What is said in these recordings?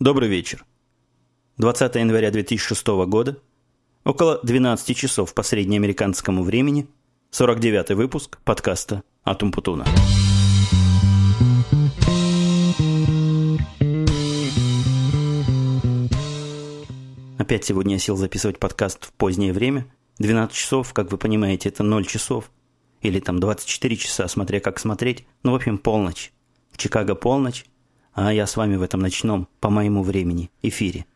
Добрый вечер. 20 января 2006 года, около 12 часов по среднеамериканскому времени, 49 выпуск подкаста «Атум Путуна». Опять сегодня я сел записывать подкаст в позднее время. 12 часов, как вы понимаете, это 0 часов. Или там 24 часа, смотря как смотреть. Ну, в общем, полночь. В Чикаго полночь а я с вами в этом ночном, по моему времени, эфире.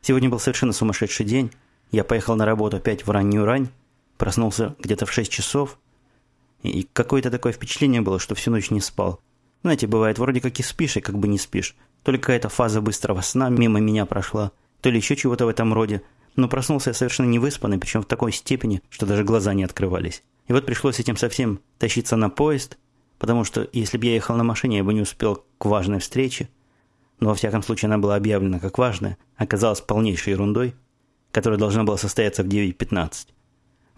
Сегодня был совершенно сумасшедший день. Я поехал на работу опять в раннюю рань, проснулся где-то в 6 часов, и какое-то такое впечатление было, что всю ночь не спал. Знаете, бывает, вроде как и спишь, и как бы не спишь. То ли какая-то фаза быстрого сна мимо меня прошла, то ли еще чего-то в этом роде. Но проснулся я совершенно невыспанный, причем в такой степени, что даже глаза не открывались. И вот пришлось этим совсем тащиться на поезд – потому что если бы я ехал на машине, я бы не успел к важной встрече, но во всяком случае она была объявлена как важная, оказалась полнейшей ерундой, которая должна была состояться в 9.15.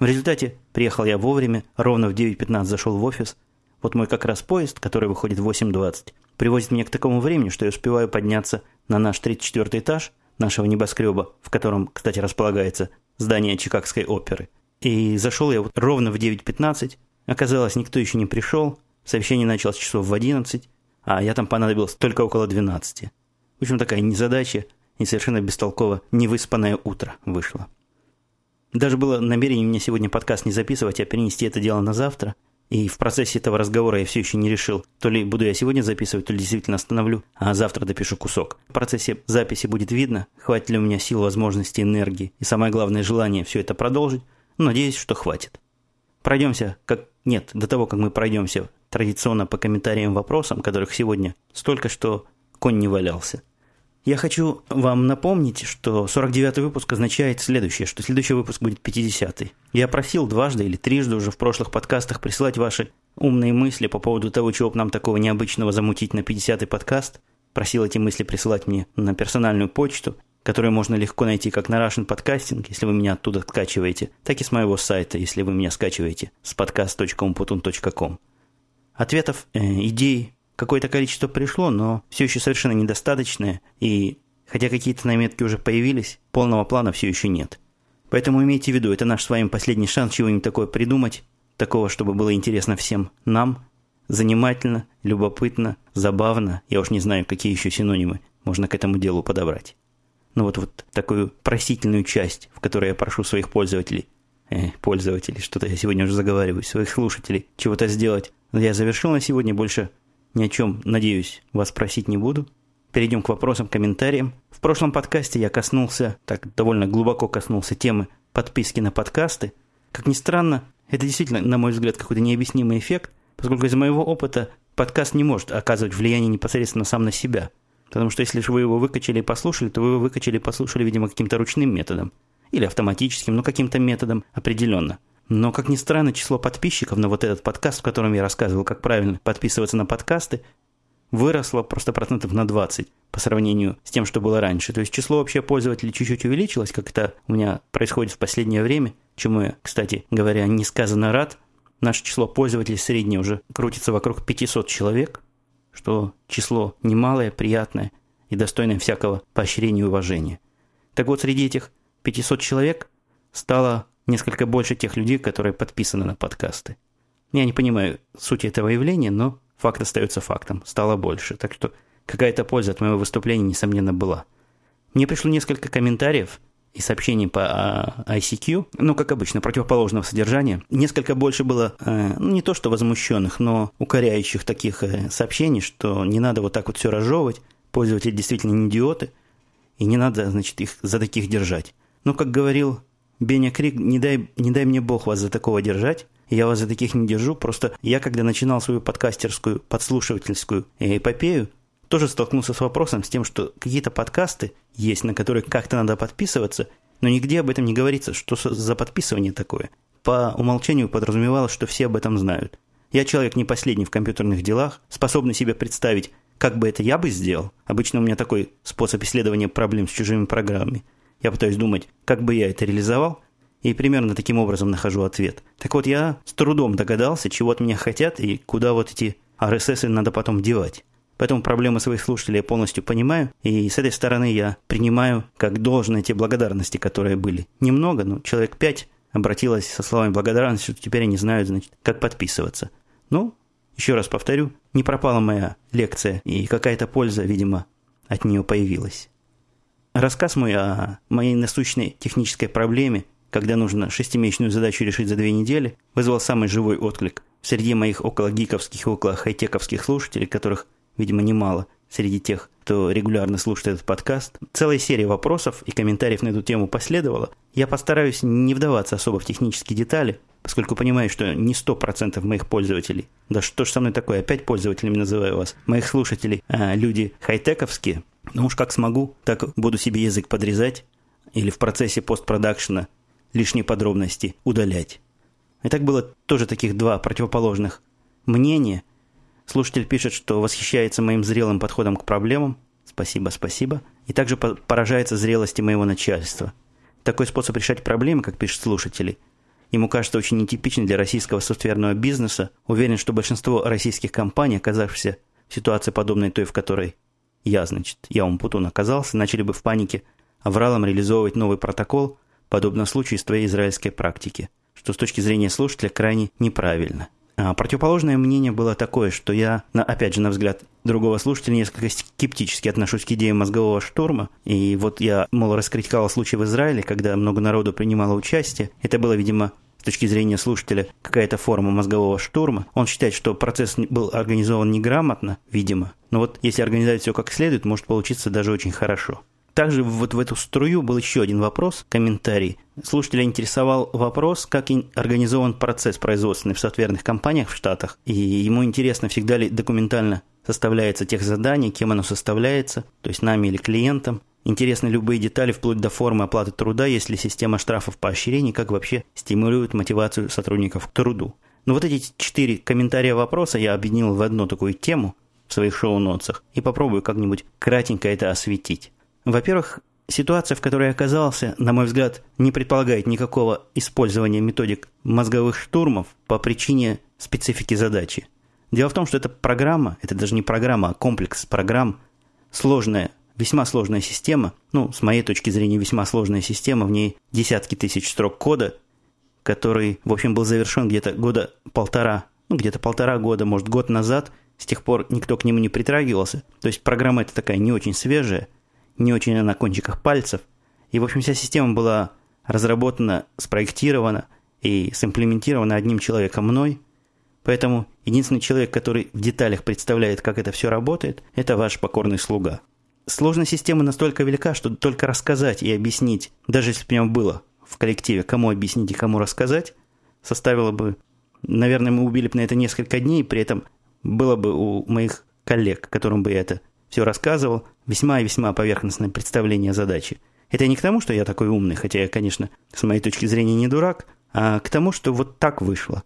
В результате приехал я вовремя, ровно в 9.15 зашел в офис, вот мой как раз поезд, который выходит в 8.20, привозит меня к такому времени, что я успеваю подняться на наш 34 этаж нашего небоскреба, в котором, кстати, располагается здание Чикагской оперы. И зашел я вот ровно в 9.15, оказалось, никто еще не пришел, Сообщение началось часов в 11, а я там понадобился только около 12. В общем, такая незадача и совершенно бестолково невыспанное утро вышло. Даже было намерение мне сегодня подкаст не записывать, а перенести это дело на завтра. И в процессе этого разговора я все еще не решил, то ли буду я сегодня записывать, то ли действительно остановлю, а завтра допишу кусок. В процессе записи будет видно, хватит ли у меня сил, возможностей, энергии и самое главное желание все это продолжить. надеюсь, что хватит. Пройдемся, как... Нет, до того, как мы пройдемся традиционно по комментариям вопросам, которых сегодня столько, что конь не валялся. Я хочу вам напомнить, что 49-й выпуск означает следующее, что следующий выпуск будет 50-й. Я просил дважды или трижды уже в прошлых подкастах присылать ваши умные мысли по поводу того, чего бы нам такого необычного замутить на 50-й подкаст. Просил эти мысли присылать мне на персональную почту, которую можно легко найти как на Russian Podcasting, если вы меня оттуда скачиваете, так и с моего сайта, если вы меня скачиваете с podcast.umputun.com. Ответов, э, идей какое-то количество пришло, но все еще совершенно недостаточное, и хотя какие-то наметки уже появились, полного плана все еще нет. Поэтому имейте в виду, это наш с вами последний шанс чего-нибудь такое придумать, такого, чтобы было интересно всем нам, занимательно, любопытно, забавно, я уж не знаю, какие еще синонимы можно к этому делу подобрать. Ну вот, вот такую просительную часть, в которой я прошу своих пользователей, э, пользователей, что-то я сегодня уже заговариваю, своих слушателей, чего-то сделать я завершил на сегодня, больше ни о чем, надеюсь, вас просить не буду. Перейдем к вопросам, комментариям. В прошлом подкасте я коснулся, так довольно глубоко коснулся темы подписки на подкасты. Как ни странно, это действительно, на мой взгляд, какой-то необъяснимый эффект, поскольку из моего опыта подкаст не может оказывать влияние непосредственно сам на себя. Потому что если же вы его выкачали и послушали, то вы его выкачали и послушали, видимо, каким-то ручным методом. Или автоматическим, но каким-то методом определенно – но, как ни странно, число подписчиков на вот этот подкаст, в котором я рассказывал, как правильно подписываться на подкасты, выросло просто процентов на 20 по сравнению с тем, что было раньше. То есть число вообще пользователей чуть-чуть увеличилось, как это у меня происходит в последнее время, чему я, кстати говоря, несказанно рад. Наше число пользователей среднее уже крутится вокруг 500 человек, что число немалое, приятное и достойное всякого поощрения и уважения. Так вот, среди этих 500 человек стало несколько больше тех людей, которые подписаны на подкасты. Я не понимаю сути этого явления, но факт остается фактом. Стало больше. Так что какая-то польза от моего выступления, несомненно, была. Мне пришло несколько комментариев и сообщений по а, ICQ, ну, как обычно, противоположного содержания. Несколько больше было, э, ну, не то что возмущенных, но укоряющих таких э, сообщений, что не надо вот так вот все разжевывать, пользователи действительно не идиоты, и не надо, значит, их за таких держать. Но, как говорил Беня Крик, не дай, не дай мне Бог вас за такого держать. Я вас за таких не держу. Просто я, когда начинал свою подкастерскую, подслушивательскую эпопею, тоже столкнулся с вопросом, с тем, что какие-то подкасты есть, на которые как-то надо подписываться, но нигде об этом не говорится, что за подписывание такое. По умолчанию подразумевалось, что все об этом знают. Я человек не последний в компьютерных делах, способный себе представить, как бы это я бы сделал. Обычно у меня такой способ исследования проблем с чужими программами. Я пытаюсь думать, как бы я это реализовал, и примерно таким образом нахожу ответ. Так вот, я с трудом догадался, чего от меня хотят и куда вот эти RSS надо потом девать. Поэтому проблемы своих слушателей я полностью понимаю. И с этой стороны я принимаю как должное те благодарности, которые были. Немного, но человек пять обратилась со словами благодарности, что теперь они знают, значит, как подписываться. Ну, еще раз повторю, не пропала моя лекция, и какая-то польза, видимо, от нее появилась. Рассказ мой о моей насущной технической проблеме, когда нужно шестимесячную задачу решить за две недели, вызвал самый живой отклик среди моих около гиковских и около хай-тековских слушателей, которых, видимо, немало среди тех, кто регулярно слушает этот подкаст. Целая серия вопросов и комментариев на эту тему последовала. Я постараюсь не вдаваться особо в технические детали, поскольку понимаю, что не 100% моих пользователей, да что ж со мной такое, опять пользователями называю вас, моих слушателей, а люди хай-тековские, ну уж как смогу, так буду себе язык подрезать или в процессе постпродакшена лишние подробности удалять. И так было тоже таких два противоположных мнения. Слушатель пишет, что восхищается моим зрелым подходом к проблемам. Спасибо, спасибо. И также поражается зрелости моего начальства. Такой способ решать проблемы, как пишет слушатели, ему кажется очень нетипичным для российского софтверного бизнеса. Уверен, что большинство российских компаний, оказавшихся в ситуации подобной той, в которой я, значит, я Умпутун оказался, начали бы в панике авралом реализовывать новый протокол, подобно случаю из твоей израильской практики, что с точки зрения слушателя крайне неправильно. А противоположное мнение было такое, что я, опять же, на взгляд другого слушателя, несколько скептически отношусь к идее мозгового штурма. И вот я, мол, раскритиковал случай в Израиле, когда много народу принимало участие. Это было, видимо, с точки зрения слушателя какая-то форма мозгового штурма. Он считает, что процесс был организован неграмотно, видимо. Но вот если организовать все как следует, может получиться даже очень хорошо. Также вот в эту струю был еще один вопрос, комментарий. Слушателя интересовал вопрос, как организован процесс производственный в софтверных компаниях в Штатах. И ему интересно, всегда ли документально составляется тех заданий, кем оно составляется, то есть нами или клиентом. Интересны любые детали, вплоть до формы оплаты труда, если система штрафов поощрений, как вообще стимулирует мотивацию сотрудников к труду. Но вот эти четыре комментария вопроса я объединил в одну такую тему в своих шоу-нотсах и попробую как-нибудь кратенько это осветить. Во-первых, ситуация, в которой я оказался, на мой взгляд, не предполагает никакого использования методик мозговых штурмов по причине специфики задачи. Дело в том, что эта программа, это даже не программа, а комплекс программ, сложная весьма сложная система, ну, с моей точки зрения, весьма сложная система, в ней десятки тысяч строк кода, который, в общем, был завершен где-то года полтора, ну, где-то полтора года, может, год назад, с тех пор никто к нему не притрагивался. То есть программа эта такая не очень свежая, не очень на кончиках пальцев. И, в общем, вся система была разработана, спроектирована и симплементирована одним человеком мной. Поэтому единственный человек, который в деталях представляет, как это все работает, это ваш покорный слуга. Сложность системы настолько велика, что только рассказать и объяснить, даже если бы у меня было в коллективе, кому объяснить и кому рассказать, составило бы... Наверное, мы убили бы на это несколько дней, при этом было бы у моих коллег, которым бы я это все рассказывал, весьма и весьма поверхностное представление задачи. Это не к тому, что я такой умный, хотя я, конечно, с моей точки зрения не дурак, а к тому, что вот так вышло.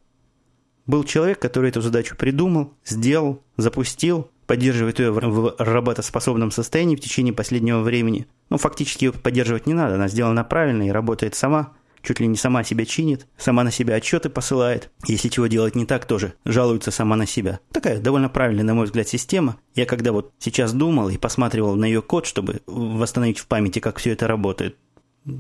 Был человек, который эту задачу придумал, сделал, запустил, поддерживает ее в работоспособном состоянии в течение последнего времени. Ну, фактически ее поддерживать не надо, она сделана правильно и работает сама, чуть ли не сама себя чинит, сама на себя отчеты посылает. Если чего делать не так, тоже жалуется сама на себя. Такая довольно правильная, на мой взгляд, система. Я когда вот сейчас думал и посматривал на ее код, чтобы восстановить в памяти, как все это работает,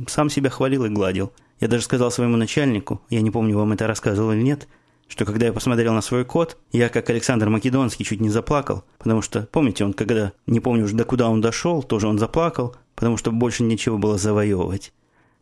сам себя хвалил и гладил. Я даже сказал своему начальнику, я не помню, вам это рассказывал или нет, что когда я посмотрел на свой код, я, как Александр Македонский, чуть не заплакал, потому что, помните, он когда, не помню уже до куда он дошел, тоже он заплакал, потому что больше нечего было завоевывать.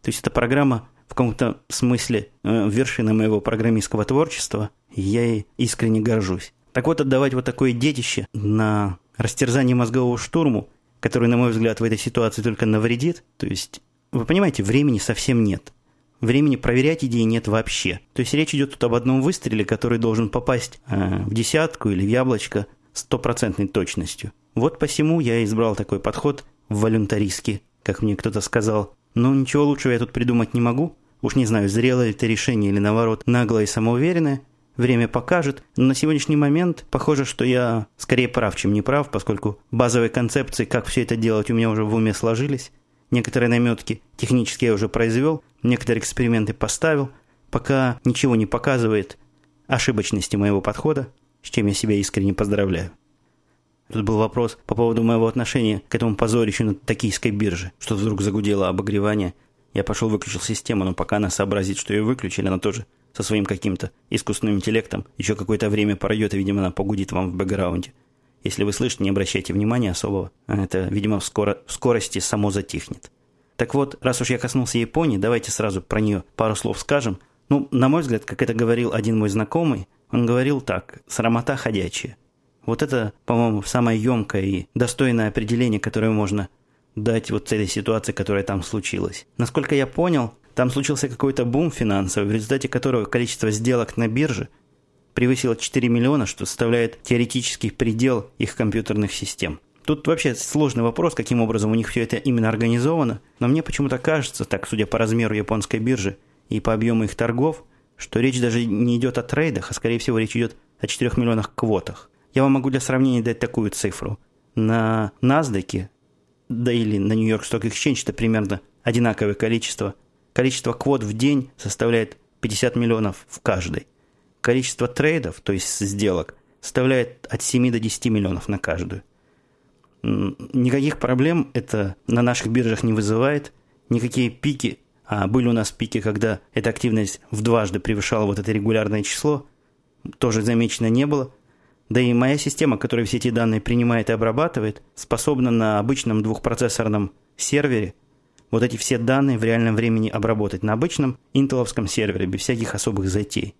То есть эта программа в каком-то смысле э, вершина моего программистского творчества, я ей искренне горжусь. Так вот, отдавать вот такое детище на растерзание мозгового штурму, который, на мой взгляд, в этой ситуации только навредит, то есть, вы понимаете, времени совсем нет. Времени проверять идеи нет вообще. То есть речь идет тут об одном выстреле, который должен попасть э, в десятку или в яблочко стопроцентной точностью. Вот посему я избрал такой подход в волюнтаристке, как мне кто-то сказал. Но ничего лучшего я тут придумать не могу. Уж не знаю, зрелое это решение или наоборот наглое и самоуверенное. Время покажет, но на сегодняшний момент похоже, что я скорее прав, чем не прав, поскольку базовые концепции, как все это делать, у меня уже в уме сложились. Некоторые наметки технически я уже произвел, некоторые эксперименты поставил, пока ничего не показывает ошибочности моего подхода, с чем я себя искренне поздравляю. Тут был вопрос по поводу моего отношения к этому позорищу на токийской бирже. Что вдруг загудело обогревание. Я пошел выключил систему, но пока она сообразит, что ее выключили, она тоже со своим каким-то искусственным интеллектом еще какое-то время пройдет, и, видимо, она погудит вам в бэкграунде. Если вы слышите, не обращайте внимания особого. Это, видимо, в, скоро, в скорости само затихнет. Так вот, раз уж я коснулся Японии, давайте сразу про нее пару слов скажем. Ну, на мой взгляд, как это говорил один мой знакомый, он говорил так, срамота ходячая. Вот это, по-моему, самое емкое и достойное определение, которое можно дать вот этой ситуации, которая там случилась. Насколько я понял, там случился какой-то бум финансовый, в результате которого количество сделок на бирже превысило 4 миллиона, что составляет теоретический предел их компьютерных систем. Тут вообще сложный вопрос, каким образом у них все это именно организовано, но мне почему-то кажется, так судя по размеру японской биржи и по объему их торгов, что речь даже не идет о трейдах, а скорее всего речь идет о 4 миллионах квотах. Я вам могу для сравнения дать такую цифру. На NASDAQ, да или на York Stock Exchange это примерно одинаковое количество. Количество квот в день составляет 50 миллионов в каждой. Количество трейдов, то есть сделок, составляет от 7 до 10 миллионов на каждую. Никаких проблем это на наших биржах не вызывает. Никакие пики, а были у нас пики, когда эта активность в дважды превышала вот это регулярное число, тоже замечено не было. Да и моя система, которая все эти данные принимает и обрабатывает, способна на обычном двухпроцессорном сервере вот эти все данные в реальном времени обработать на обычном интеловском сервере, без всяких особых затей.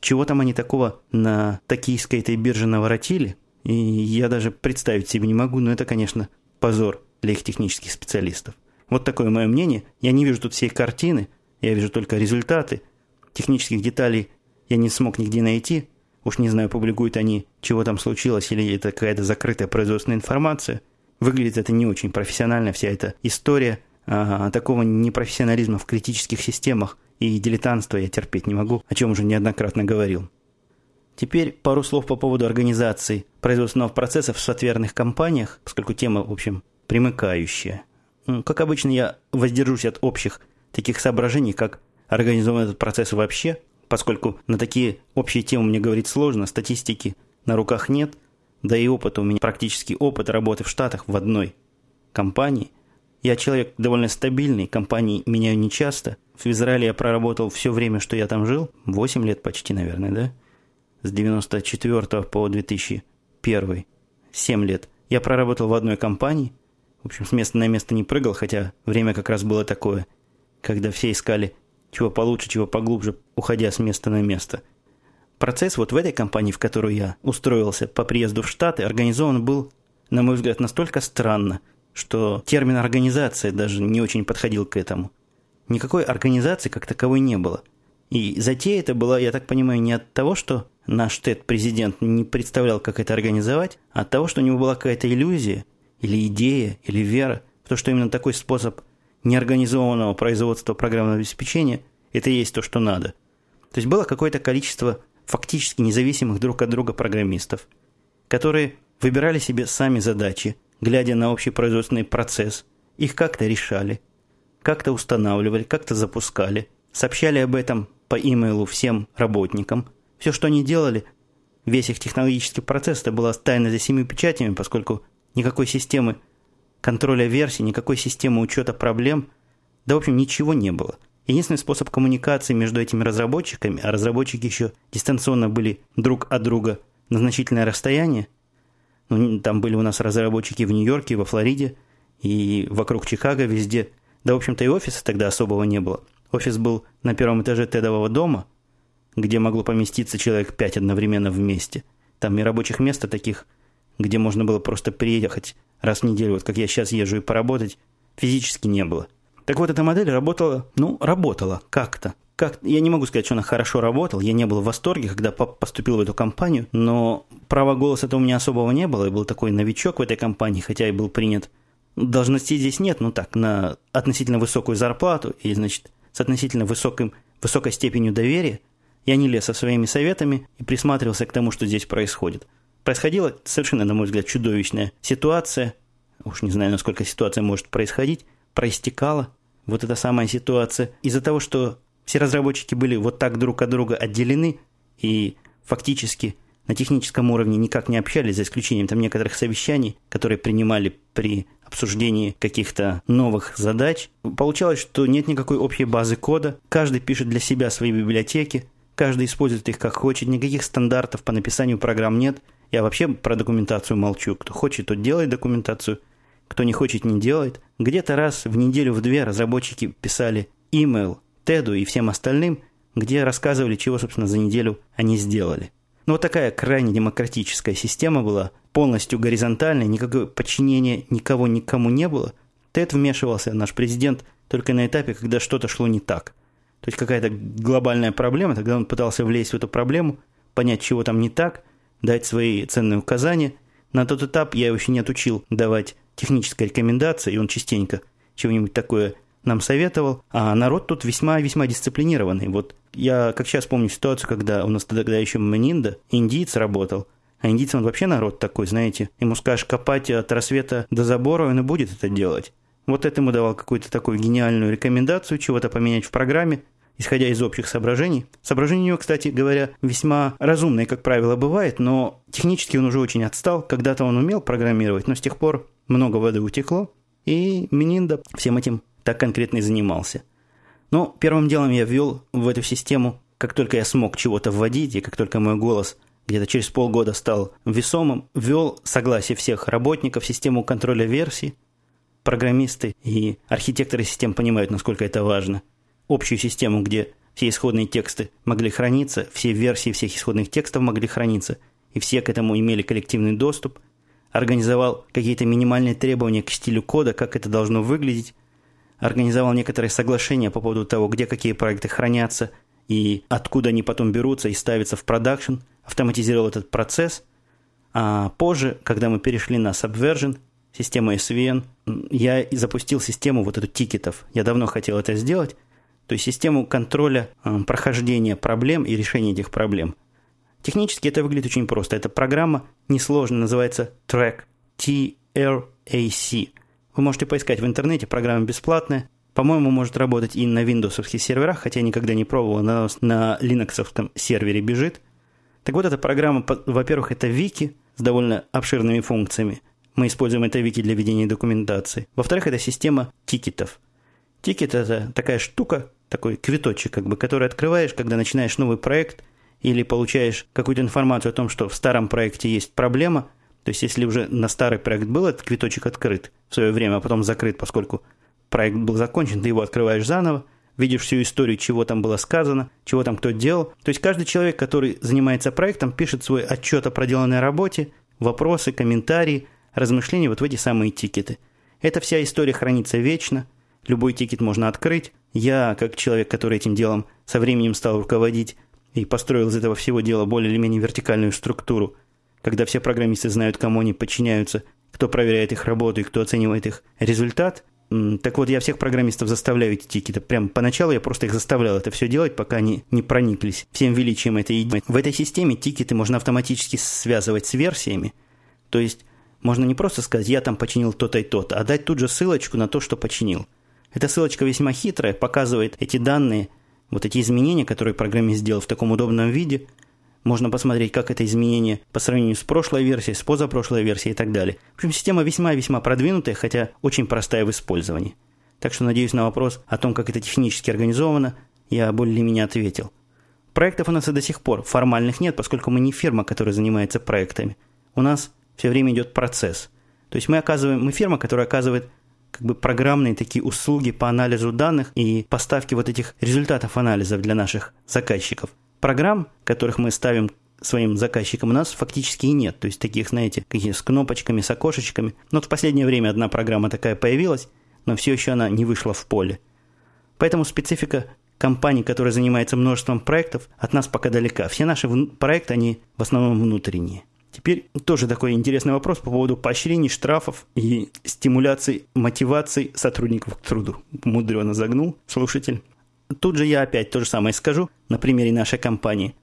Чего там они такого на токийской этой бирже наворотили – и я даже представить себе не могу, но это, конечно, позор для их технических специалистов. Вот такое мое мнение. Я не вижу тут всей картины, я вижу только результаты. Технических деталей я не смог нигде найти. Уж не знаю, публикуют они, чего там случилось, или это какая-то закрытая производственная информация. Выглядит это не очень профессионально, вся эта история. А, такого непрофессионализма в критических системах и дилетантства я терпеть не могу, о чем уже неоднократно говорил. Теперь пару слов по поводу организации производственного процесса в софтверных компаниях, поскольку тема, в общем, примыкающая. Как обычно, я воздержусь от общих таких соображений, как организован этот процесс вообще, поскольку на такие общие темы мне говорить сложно, статистики на руках нет, да и опыт у меня практически опыт работы в Штатах в одной компании. Я человек довольно стабильный, компании меняю нечасто. В Израиле я проработал все время, что я там жил, 8 лет почти, наверное, да? с 94 по 2001, 7 лет, я проработал в одной компании. В общем, с места на место не прыгал, хотя время как раз было такое, когда все искали чего получше, чего поглубже, уходя с места на место. Процесс вот в этой компании, в которую я устроился по приезду в Штаты, организован был, на мой взгляд, настолько странно, что термин «организация» даже не очень подходил к этому. Никакой организации как таковой не было. И затея это была, я так понимаю, не от того, что наш ТЭД-президент не представлял, как это организовать, а от того, что у него была какая-то иллюзия, или идея, или вера в то, что именно такой способ неорганизованного производства программного обеспечения – это и есть то, что надо. То есть было какое-то количество фактически независимых друг от друга программистов, которые выбирали себе сами задачи, глядя на общий производственный процесс, их как-то решали, как-то устанавливали, как-то запускали, сообщали об этом по имейлу всем работникам – все, что они делали, весь их технологический процесс, это было тайно за семью печатями, поскольку никакой системы контроля версий, никакой системы учета проблем, да, в общем, ничего не было. Единственный способ коммуникации между этими разработчиками, а разработчики еще дистанционно были друг от друга на значительное расстояние, ну, там были у нас разработчики в Нью-Йорке, во Флориде и вокруг Чикаго, везде. Да, в общем-то, и офиса тогда особого не было. Офис был на первом этаже тедового дома – где могло поместиться человек пять одновременно вместе. Там и рабочих мест таких, где можно было просто приехать раз в неделю, вот как я сейчас езжу и поработать, физически не было. Так вот, эта модель работала, ну, работала как-то. Как, я не могу сказать, что она хорошо работала, я не был в восторге, когда поступил в эту компанию, но права голоса-то у меня особого не было, я был такой новичок в этой компании, хотя и был принят. Должностей здесь нет, ну так, на относительно высокую зарплату и, значит, с относительно высоким, высокой степенью доверия, я не лез со своими советами и присматривался к тому, что здесь происходит. Происходила совершенно, на мой взгляд, чудовищная ситуация. Уж не знаю, насколько ситуация может происходить. Проистекала вот эта самая ситуация. Из-за того, что все разработчики были вот так друг от друга отделены и фактически на техническом уровне никак не общались, за исключением там некоторых совещаний, которые принимали при обсуждении каких-то новых задач. Получалось, что нет никакой общей базы кода, каждый пишет для себя свои библиотеки, каждый использует их как хочет, никаких стандартов по написанию программ нет. Я вообще про документацию молчу. Кто хочет, тот делает документацию, кто не хочет, не делает. Где-то раз в неделю, в две разработчики писали email Теду и всем остальным, где рассказывали, чего, собственно, за неделю они сделали. Ну, вот такая крайне демократическая система была, полностью горизонтальная, никакого подчинения никого никому не было. Тед вмешивался, наш президент, только на этапе, когда что-то шло не так. То есть какая-то глобальная проблема, тогда он пытался влезть в эту проблему, понять, чего там не так, дать свои ценные указания. На тот этап я его еще не отучил давать технические рекомендации, и он частенько чего-нибудь такое нам советовал, а народ тут весьма-весьма дисциплинированный. Вот я как сейчас помню ситуацию, когда у нас тогда еще Манинда, индиец работал, а индийцы он вообще народ такой, знаете. Ему скажешь копать от рассвета до забора, он и будет это делать. Вот этому давал какую-то такую гениальную рекомендацию, чего-то поменять в программе, исходя из общих соображений. Соображения у него, кстати говоря, весьма разумные, как правило, бывает, но технически он уже очень отстал. Когда-то он умел программировать, но с тех пор много воды утекло, и Мининда всем этим так конкретно и занимался. Но первым делом я ввел в эту систему, как только я смог чего-то вводить, и как только мой голос где-то через полгода стал весомым, ввел согласие всех работников систему контроля версий. Программисты и архитекторы систем понимают, насколько это важно. Общую систему, где все исходные тексты могли храниться, все версии всех исходных текстов могли храниться, и все к этому имели коллективный доступ. Организовал какие-то минимальные требования к стилю кода, как это должно выглядеть, организовал некоторые соглашения по поводу того, где какие проекты хранятся и откуда они потом берутся и ставятся в продакшн, автоматизировал этот процесс. А позже, когда мы перешли на Subversion, систему SVN, я запустил систему вот эту тикетов. Я давно хотел это сделать. То есть систему контроля э, прохождения проблем и решения этих проблем. Технически это выглядит очень просто. Эта программа несложная, называется Track, T-R-A-C. Вы можете поискать в интернете, программа бесплатная. По-моему, может работать и на Windows серверах, хотя я никогда не пробовал, она на Linux сервере бежит. Так вот, эта программа, во-первых, это вики с довольно обширными функциями. Мы используем это вики для ведения документации. Во-вторых, это система тикетов. Тикет – это такая штука, такой квиточек, как бы, который открываешь, когда начинаешь новый проект или получаешь какую-то информацию о том, что в старом проекте есть проблема – то есть, если уже на старый проект был этот квиточек открыт в свое время, а потом закрыт, поскольку проект был закончен, ты его открываешь заново, видишь всю историю, чего там было сказано, чего там кто делал. То есть, каждый человек, который занимается проектом, пишет свой отчет о проделанной работе, вопросы, комментарии, размышления вот в эти самые тикеты. Эта вся история хранится вечно, любой тикет можно открыть. Я, как человек, который этим делом со временем стал руководить и построил из этого всего дела более или менее вертикальную структуру – когда все программисты знают, кому они подчиняются, кто проверяет их работу и кто оценивает их результат. Так вот, я всех программистов заставляю эти тикеты. Прям поначалу я просто их заставлял это все делать, пока они не прониклись всем величием этой идеи. В этой системе тикеты можно автоматически связывать с версиями. То есть, можно не просто сказать, я там починил то-то и то-то, а дать тут же ссылочку на то, что починил. Эта ссылочка весьма хитрая, показывает эти данные, вот эти изменения, которые программист сделал в таком удобном виде – можно посмотреть, как это изменение по сравнению с прошлой версией, с позапрошлой версией и так далее. В общем, система весьма-весьма продвинутая, хотя очень простая в использовании. Так что, надеюсь, на вопрос о том, как это технически организовано, я более-менее ответил. Проектов у нас и до сих пор формальных нет, поскольку мы не фирма, которая занимается проектами. У нас все время идет процесс. То есть мы оказываем, мы фирма, которая оказывает как бы программные такие услуги по анализу данных и поставке вот этих результатов анализов для наших заказчиков программ, которых мы ставим своим заказчикам, у нас фактически и нет. То есть таких, знаете, какие с кнопочками, с окошечками. Но вот в последнее время одна программа такая появилась, но все еще она не вышла в поле. Поэтому специфика компаний, которая занимается множеством проектов, от нас пока далека. Все наши проекты, они в основном внутренние. Теперь тоже такой интересный вопрос по поводу поощрений, штрафов и стимуляции, мотивации сотрудников к труду. Мудрено загнул слушатель. Тут же я опять то же самое скажу на примере нашей компании.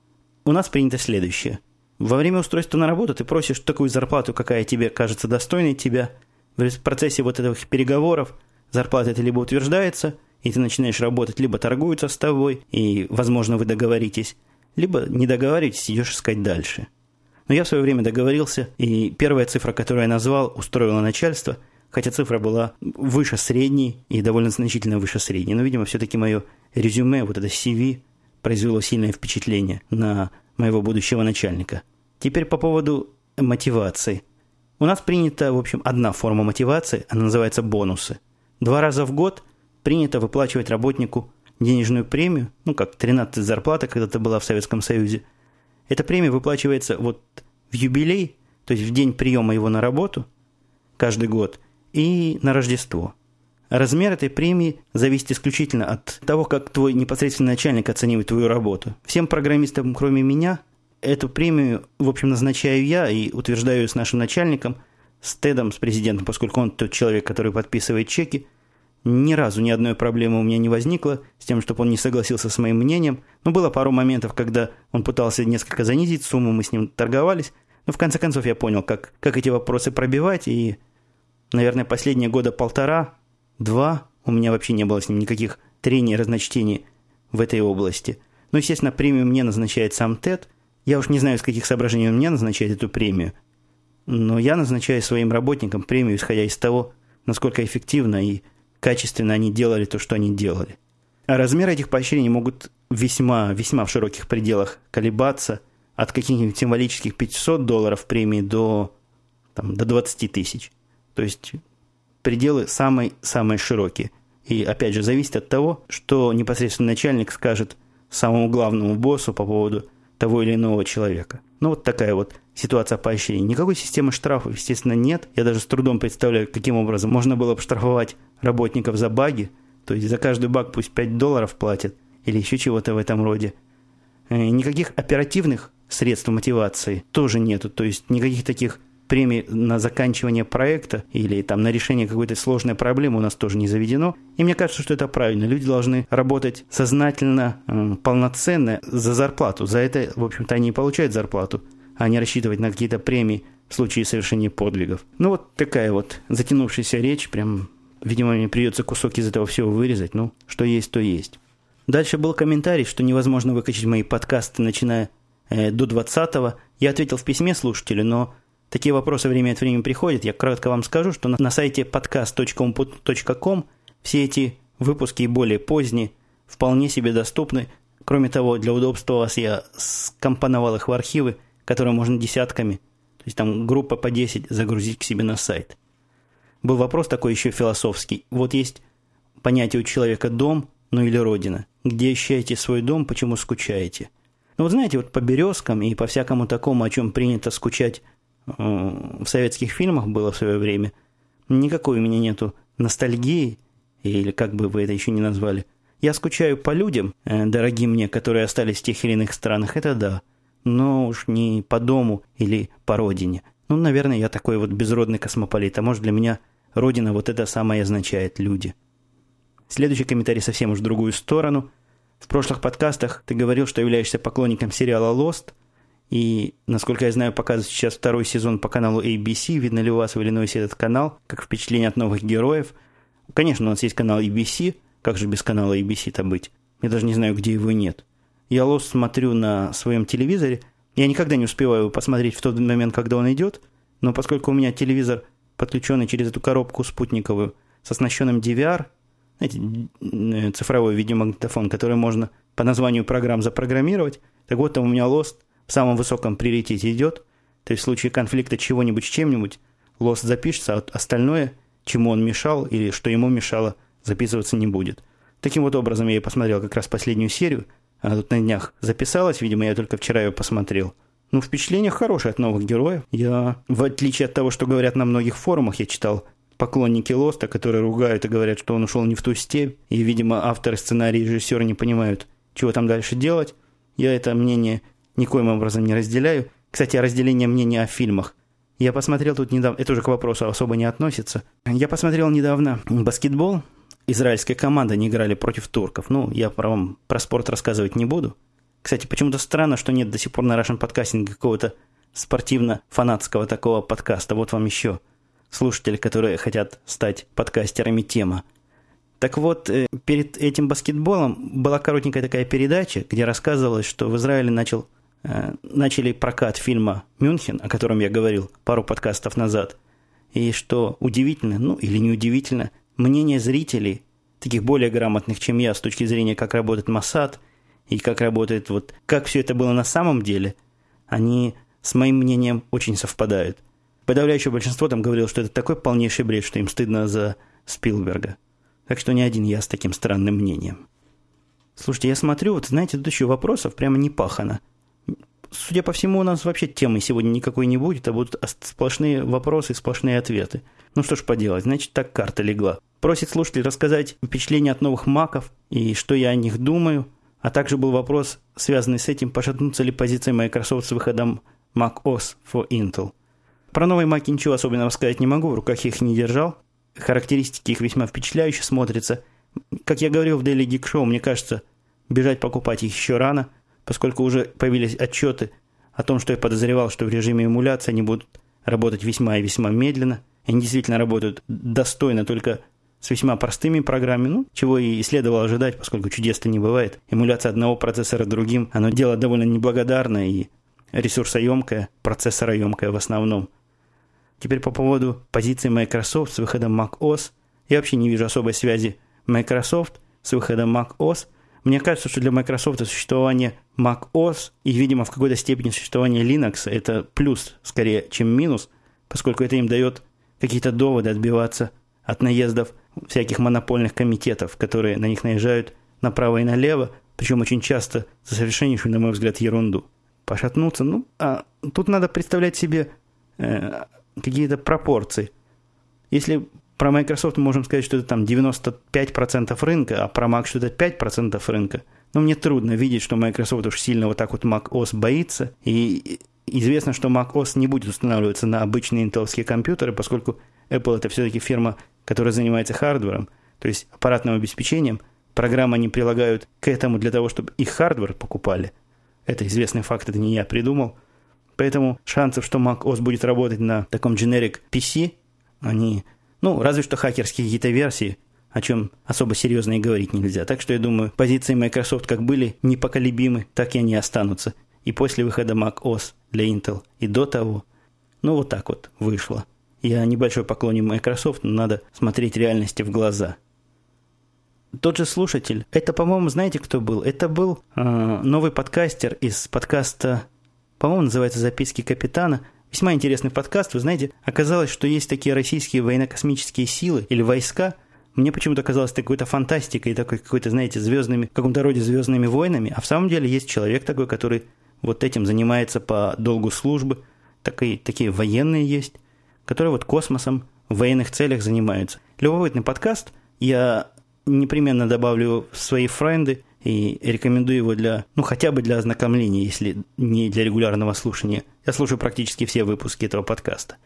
У нас принято следующее. Во время устройства на работу ты просишь такую зарплату, какая тебе кажется достойной тебя. В процессе вот этих переговоров зарплата это либо утверждается, и ты начинаешь работать, либо торгуются с тобой, и, возможно, вы договоритесь, либо не договариваетесь, идешь искать дальше. Но я в свое время договорился, и первая цифра, которую я назвал, устроила начальство, хотя цифра была выше средней и довольно значительно выше средней. Но, видимо, все-таки мое резюме, вот это CV, произвело сильное впечатление на моего будущего начальника. Теперь по поводу мотивации. У нас принята, в общем, одна форма мотивации, она называется бонусы. Два раза в год принято выплачивать работнику денежную премию, ну, как 13 зарплата когда-то была в Советском Союзе. Эта премия выплачивается вот в юбилей, то есть в день приема его на работу, каждый год, и на Рождество. Размер этой премии зависит исключительно от того, как твой непосредственный начальник оценивает твою работу. Всем программистам, кроме меня, эту премию, в общем, назначаю я и утверждаю с нашим начальником, с Тедом, с президентом, поскольку он тот человек, который подписывает чеки. Ни разу ни одной проблемы у меня не возникло с тем, чтобы он не согласился с моим мнением. Но было пару моментов, когда он пытался несколько занизить сумму, мы с ним торговались. Но в конце концов я понял, как, как эти вопросы пробивать. И, наверное, последние года полтора, два, у меня вообще не было с ним никаких трений, разночтений в этой области. Но, естественно, премию мне назначает сам Тед – я уж не знаю, с каких соображений он мне назначает эту премию, но я назначаю своим работникам премию, исходя из того, насколько эффективно и качественно они делали то, что они делали. А размеры этих поощрений могут весьма, весьма в широких пределах колебаться от каких-нибудь символических 500 долларов премии до, там, до 20 тысяч. То есть пределы самые-самые широкие. И опять же, зависит от того, что непосредственно начальник скажет самому главному боссу по поводу того или иного человека. Ну, вот такая вот ситуация поощрений. Никакой системы штрафов, естественно, нет. Я даже с трудом представляю, каким образом можно было бы штрафовать работников за баги. То есть за каждый баг пусть 5 долларов платят или еще чего-то в этом роде. Э, никаких оперативных средств мотивации тоже нету. То есть никаких таких премий на заканчивание проекта или там на решение какой-то сложной проблемы у нас тоже не заведено. И мне кажется, что это правильно. Люди должны работать сознательно, полноценно за зарплату. За это, в общем-то, они и получают зарплату, а не рассчитывать на какие-то премии в случае совершения подвигов. Ну, вот такая вот затянувшаяся речь. Прям, видимо, мне придется кусок из этого всего вырезать. Ну, что есть, то есть. Дальше был комментарий, что невозможно выкачать мои подкасты, начиная э, до 20-го. Я ответил в письме слушателю, но Такие вопросы время от времени приходят. Я кратко вам скажу, что на, на сайте podcast.com все эти выпуски и более поздние вполне себе доступны. Кроме того, для удобства вас я скомпоновал их в архивы, которые можно десятками, то есть там группа по 10 загрузить к себе на сайт. Был вопрос такой еще философский. Вот есть понятие у человека «дом», ну или «родина». Где ощущаете свой дом, почему скучаете? Ну вот знаете, вот по березкам и по всякому такому, о чем принято скучать в советских фильмах было в свое время, никакой у меня нету ностальгии, или как бы вы это еще не назвали. Я скучаю по людям, э, дорогим мне, которые остались в тех или иных странах, это да. Но уж не по дому или по родине. Ну, наверное, я такой вот безродный космополит, а может для меня родина вот это самое означает люди. Следующий комментарий совсем уж в другую сторону. В прошлых подкастах ты говорил, что являешься поклонником сериала «Лост», и, насколько я знаю, показывают сейчас второй сезон по каналу ABC. Видно ли у вас в Иллинойсе этот канал? Как впечатление от новых героев? Конечно, у нас есть канал ABC. Как же без канала ABC-то быть? Я даже не знаю, где его нет. Я Лос смотрю на своем телевизоре. Я никогда не успеваю посмотреть в тот момент, когда он идет. Но поскольку у меня телевизор подключенный через эту коробку спутниковую с оснащенным DVR, знаете, э, цифровой видеомагнитофон, который можно по названию программ запрограммировать, так вот там у меня Lost в самом высоком приоритете идет, то есть в случае конфликта чего-нибудь с чем-нибудь, лос запишется, а остальное, чему он мешал или что ему мешало, записываться не будет. Таким вот образом я и посмотрел как раз последнюю серию. Она тут на днях записалась, видимо, я только вчера ее посмотрел. Ну, впечатление хорошее от новых героев. Я, в отличие от того, что говорят на многих форумах, я читал поклонники Лоста, которые ругают и говорят, что он ушел не в ту степь, и, видимо, авторы сценария и режиссеры не понимают, чего там дальше делать. Я это мнение никоим образом не разделяю. Кстати, разделение мнения о фильмах. Я посмотрел тут недавно, это уже к вопросу особо не относится. Я посмотрел недавно баскетбол. Израильская команда не играли против турков. Ну, я про, вам про спорт рассказывать не буду. Кстати, почему-то странно, что нет до сих пор на Russian подкастинге какого-то спортивно-фанатского такого подкаста. Вот вам еще слушатели, которые хотят стать подкастерами тема. Так вот, э, перед этим баскетболом была коротенькая такая передача, где рассказывалось, что в Израиле начал э, начали прокат фильма «Мюнхен», о котором я говорил пару подкастов назад. И что удивительно, ну или неудивительно, мнение зрителей, таких более грамотных, чем я, с точки зрения, как работает Масад и как работает, вот, как все это было на самом деле, они с моим мнением очень совпадают. Подавляющее большинство там говорило, что это такой полнейший бред, что им стыдно за Спилберга. Так что не один я с таким странным мнением. Слушайте, я смотрю, вот знаете, тут еще вопросов прямо не пахано. Судя по всему, у нас вообще темы сегодня никакой не будет, а будут сплошные вопросы и сплошные ответы. Ну что ж поделать, значит, так карта легла. Просит слушатель рассказать впечатления от новых маков и что я о них думаю. А также был вопрос, связанный с этим, пошатнутся ли позиции Microsoft с выходом Mac OS for Intel. Про новые маки ничего особенного сказать не могу, в руках их не держал. Характеристики их весьма впечатляюще смотрятся. Как я говорил в Daily Geek Show, мне кажется, бежать покупать их еще рано, поскольку уже появились отчеты о том, что я подозревал, что в режиме эмуляции они будут работать весьма и весьма медленно. Они действительно работают достойно, только с весьма простыми программами, ну, чего и следовало ожидать, поскольку чудес-то не бывает. Эмуляция одного процессора другим, оно дело довольно неблагодарное и ресурсоемкое, процессороемкое в основном. Теперь по поводу позиции Microsoft с выходом macOS. Я вообще не вижу особой связи Microsoft с выходом macOS. Мне кажется, что для Microsoft существование macOS и, видимо, в какой-то степени существование Linux – это плюс скорее, чем минус, поскольку это им дает какие-то доводы отбиваться от наездов всяких монопольных комитетов, которые на них наезжают направо и налево, причем очень часто за совершеннейшую, на мой взгляд, ерунду. Пошатнуться, ну, а тут надо представлять себе э, какие-то пропорции. Если про Microsoft мы можем сказать, что это там 95% рынка, а про Mac что это 5% рынка, но мне трудно видеть, что Microsoft уж сильно вот так вот Mac OS боится. И известно, что Mac OS не будет устанавливаться на обычные интеловские компьютеры, поскольку Apple это все-таки фирма, которая занимается хардвером, то есть аппаратным обеспечением. Программы они прилагают к этому для того, чтобы их hardware покупали. Это известный факт, это не я придумал. Поэтому шансов, что Mac OS будет работать на таком generic PC, они, ну, разве что хакерские какие-то версии, о чем особо серьезно и говорить нельзя. Так что я думаю, позиции Microsoft как были непоколебимы, так и они останутся. И после выхода Mac OS для Intel, и до того. Ну, вот так вот вышло. Я небольшой поклонник Microsoft, но надо смотреть реальности в глаза. Тот же слушатель, это, по-моему, знаете, кто был? Это был э, новый подкастер из подкаста по-моему, называется «Записки капитана». Весьма интересный подкаст. Вы знаете, оказалось, что есть такие российские военно-космические силы или войска. Мне почему-то казалось это какой-то фантастикой, такой какой-то, знаете, звездными, в каком-то роде звездными войнами. А в самом деле есть человек такой, который вот этим занимается по долгу службы. Такие, такие военные есть, которые вот космосом в военных целях занимаются. Любопытный подкаст. Я непременно добавлю в свои френды и рекомендую его для, ну, хотя бы для ознакомления, если не для регулярного слушания. Я слушаю практически все выпуски этого подкаста.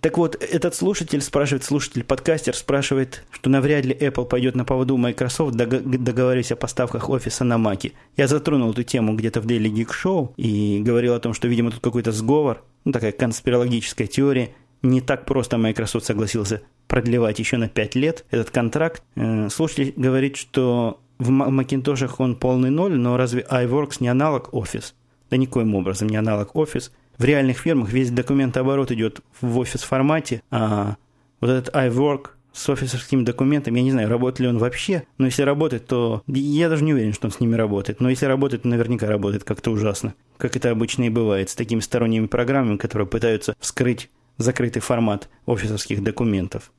Так вот, этот слушатель спрашивает, слушатель-подкастер спрашивает, что навряд ли Apple пойдет на поводу Microsoft, договорились о поставках офиса на Маке. Я затронул эту тему где-то в Daily Geek Show и говорил о том, что, видимо, тут какой-то сговор, ну, такая конспирологическая теория. Не так просто Microsoft согласился продлевать еще на 5 лет этот контракт. Э, слушатель говорит, что в Макинтошах он полный ноль, но разве iWorks не аналог Office? Да никоим образом не аналог Office. В реальных фирмах весь документооборот идет в офис формате, а вот этот iWork с офисовскими документами, я не знаю, работает ли он вообще, но если работает, то я даже не уверен, что он с ними работает. Но если работает, то наверняка работает как-то ужасно. Как это обычно и бывает с такими сторонними программами, которые пытаются вскрыть закрытый формат офисовских документов.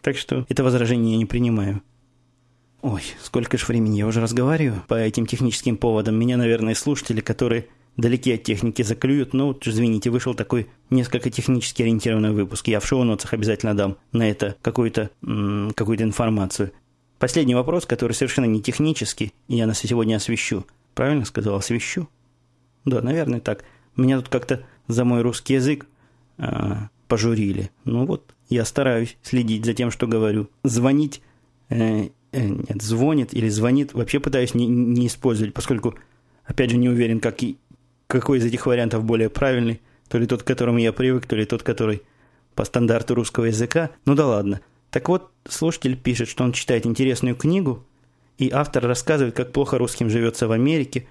Так что это возражение я не принимаю. Ой, сколько же времени я уже разговариваю по этим техническим поводам. Меня, наверное, слушатели, которые далеки от техники заклюют. Но вот, извините, вышел такой несколько технически ориентированный выпуск. Я в шоу-нотах обязательно дам на это какую-то какую информацию. Последний вопрос, который совершенно не технический, и я нас сегодня освещу. Правильно сказал, освещу? Да, наверное, так. Меня тут как-то за мой русский язык а, пожурили. Ну вот, я стараюсь следить за тем, что говорю. Звонить э, Э, нет, звонит или звонит, вообще пытаюсь не, не использовать, поскольку, опять же, не уверен, как и, какой из этих вариантов более правильный, то ли тот, к которому я привык, то ли тот, который по стандарту русского языка. Ну да ладно. Так вот, слушатель пишет, что он читает интересную книгу, и автор рассказывает, как плохо русским живется в Америке.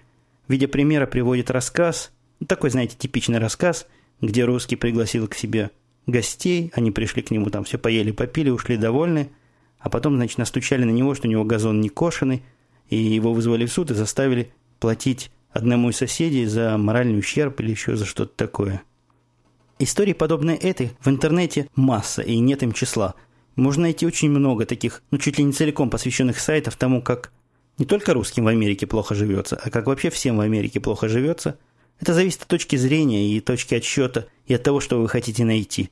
В виде примера приводит рассказ, Такой, знаете, типичный рассказ, где русский пригласил к себе гостей, они пришли к нему, там все поели, попили, ушли довольны, а потом, значит, настучали на него, что у него газон не кошеный, и его вызвали в суд и заставили платить одному из соседей за моральный ущерб или еще за что-то такое. Истории, подобные этой, в интернете масса, и нет им числа. Можно найти очень много таких, ну чуть ли не целиком посвященных сайтов тому, как не только русским в Америке плохо живется, а как вообще всем в Америке плохо живется. Это зависит от точки зрения и точки отсчета, и от того, что вы хотите найти.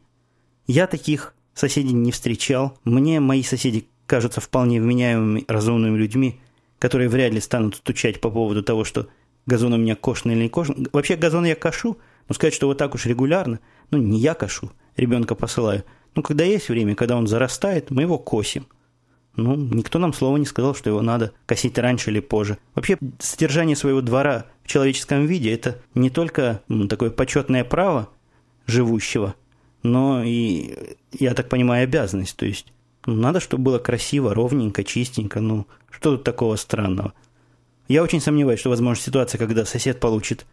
Я таких соседей не встречал. Мне мои соседи кажутся вполне вменяемыми, разумными людьми, которые вряд ли станут стучать по поводу того, что газон у меня кошный или не кошный. Вообще газон я кашу, но сказать, что вот так уж регулярно, ну не я кашу, ребенка посылаю. Ну когда есть время, когда он зарастает, мы его косим. Ну, никто нам слова не сказал, что его надо косить раньше или позже. Вообще, содержание своего двора в человеческом виде – это не только такое почетное право живущего, но и, я так понимаю, обязанность. То есть, ну, надо, чтобы было красиво, ровненько, чистенько. Ну, что тут такого странного? Я очень сомневаюсь, что возможна ситуация, когда сосед получит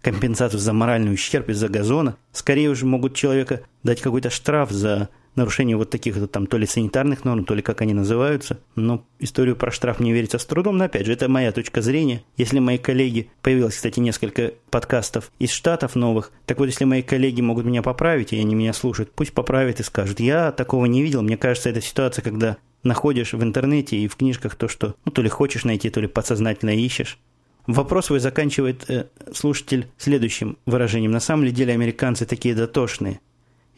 компенсацию за моральный ущерб из-за газона. Скорее уже могут человека дать какой-то штраф за нарушение вот таких вот там то ли санитарных норм, то ли как они называются. Но историю про штраф мне верится с трудом, но опять же, это моя точка зрения. Если мои коллеги, появилось, кстати, несколько подкастов из Штатов новых, так вот, если мои коллеги могут меня поправить, и они меня слушают, пусть поправят и скажут. Я такого не видел, мне кажется, это ситуация, когда находишь в интернете и в книжках то, что ну, то ли хочешь найти, то ли подсознательно ищешь. Вопрос свой заканчивает э, слушатель следующим выражением. На самом ли деле американцы такие дотошные?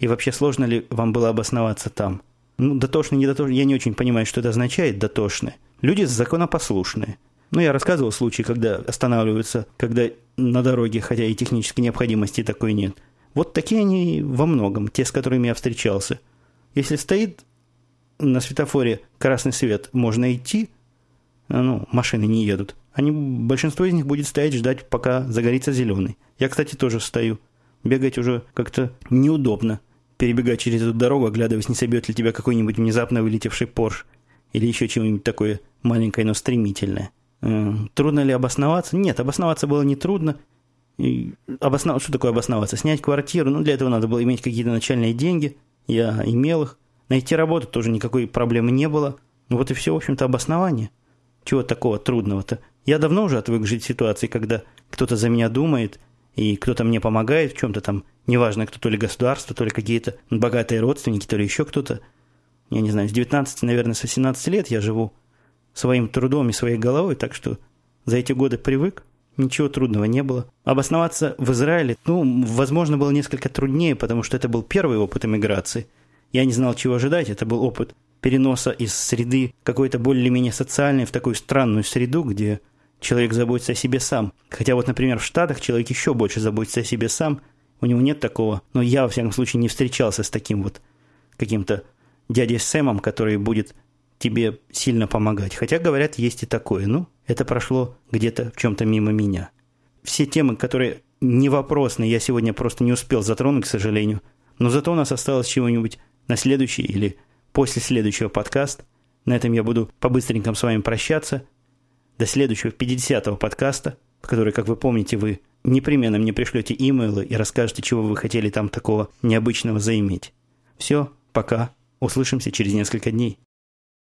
И вообще сложно ли вам было обосноваться там? Ну, дотошный, не дотошный, я не очень понимаю, что это означает, дотошные. Люди законопослушные. Ну, я рассказывал случаи, когда останавливаются, когда на дороге, хотя и технической необходимости такой нет. Вот такие они во многом, те, с которыми я встречался. Если стоит на светофоре красный свет, можно идти, ну, машины не едут. Они, большинство из них будет стоять, ждать, пока загорится зеленый. Я, кстати, тоже стою. Бегать уже как-то неудобно. Перебегать через эту дорогу, оглядываясь, не собьет ли тебя какой-нибудь внезапно вылетевший Порш. Или еще чего-нибудь такое маленькое, но стремительное. Трудно ли обосноваться? Нет, обосноваться было нетрудно. И обоснов... Что такое обосноваться? Снять квартиру, ну, для этого надо было иметь какие-то начальные деньги. Я имел их. Найти работу тоже никакой проблемы не было. Ну, вот и все, в общем-то, обоснование. Чего такого трудного-то? Я давно уже отвык жить в ситуации, когда кто-то за меня думает, и кто-то мне помогает в чем-то там, неважно, кто то ли государство, то ли какие-то богатые родственники, то ли еще кто-то. Я не знаю, с 19, наверное, с 18 лет я живу своим трудом и своей головой, так что за эти годы привык, ничего трудного не было. Обосноваться в Израиле, ну, возможно, было несколько труднее, потому что это был первый опыт эмиграции. Я не знал, чего ожидать, это был опыт переноса из среды какой-то более-менее социальной в такую странную среду, где человек заботится о себе сам. Хотя вот, например, в Штатах человек еще больше заботится о себе сам, у него нет такого. Но я, во всяком случае, не встречался с таким вот каким-то дядей Сэмом, который будет тебе сильно помогать. Хотя, говорят, есть и такое. Ну, это прошло где-то в чем-то мимо меня. Все темы, которые не вопросные, я сегодня просто не успел затронуть, к сожалению. Но зато у нас осталось чего-нибудь на следующий или после следующего подкаста. На этом я буду по-быстренькому с вами прощаться. До следующего 50-го подкаста, в который, как вы помните, вы непременно мне пришлете имейлы и расскажете, чего вы хотели там такого необычного заиметь. Все, пока. Услышимся через несколько дней.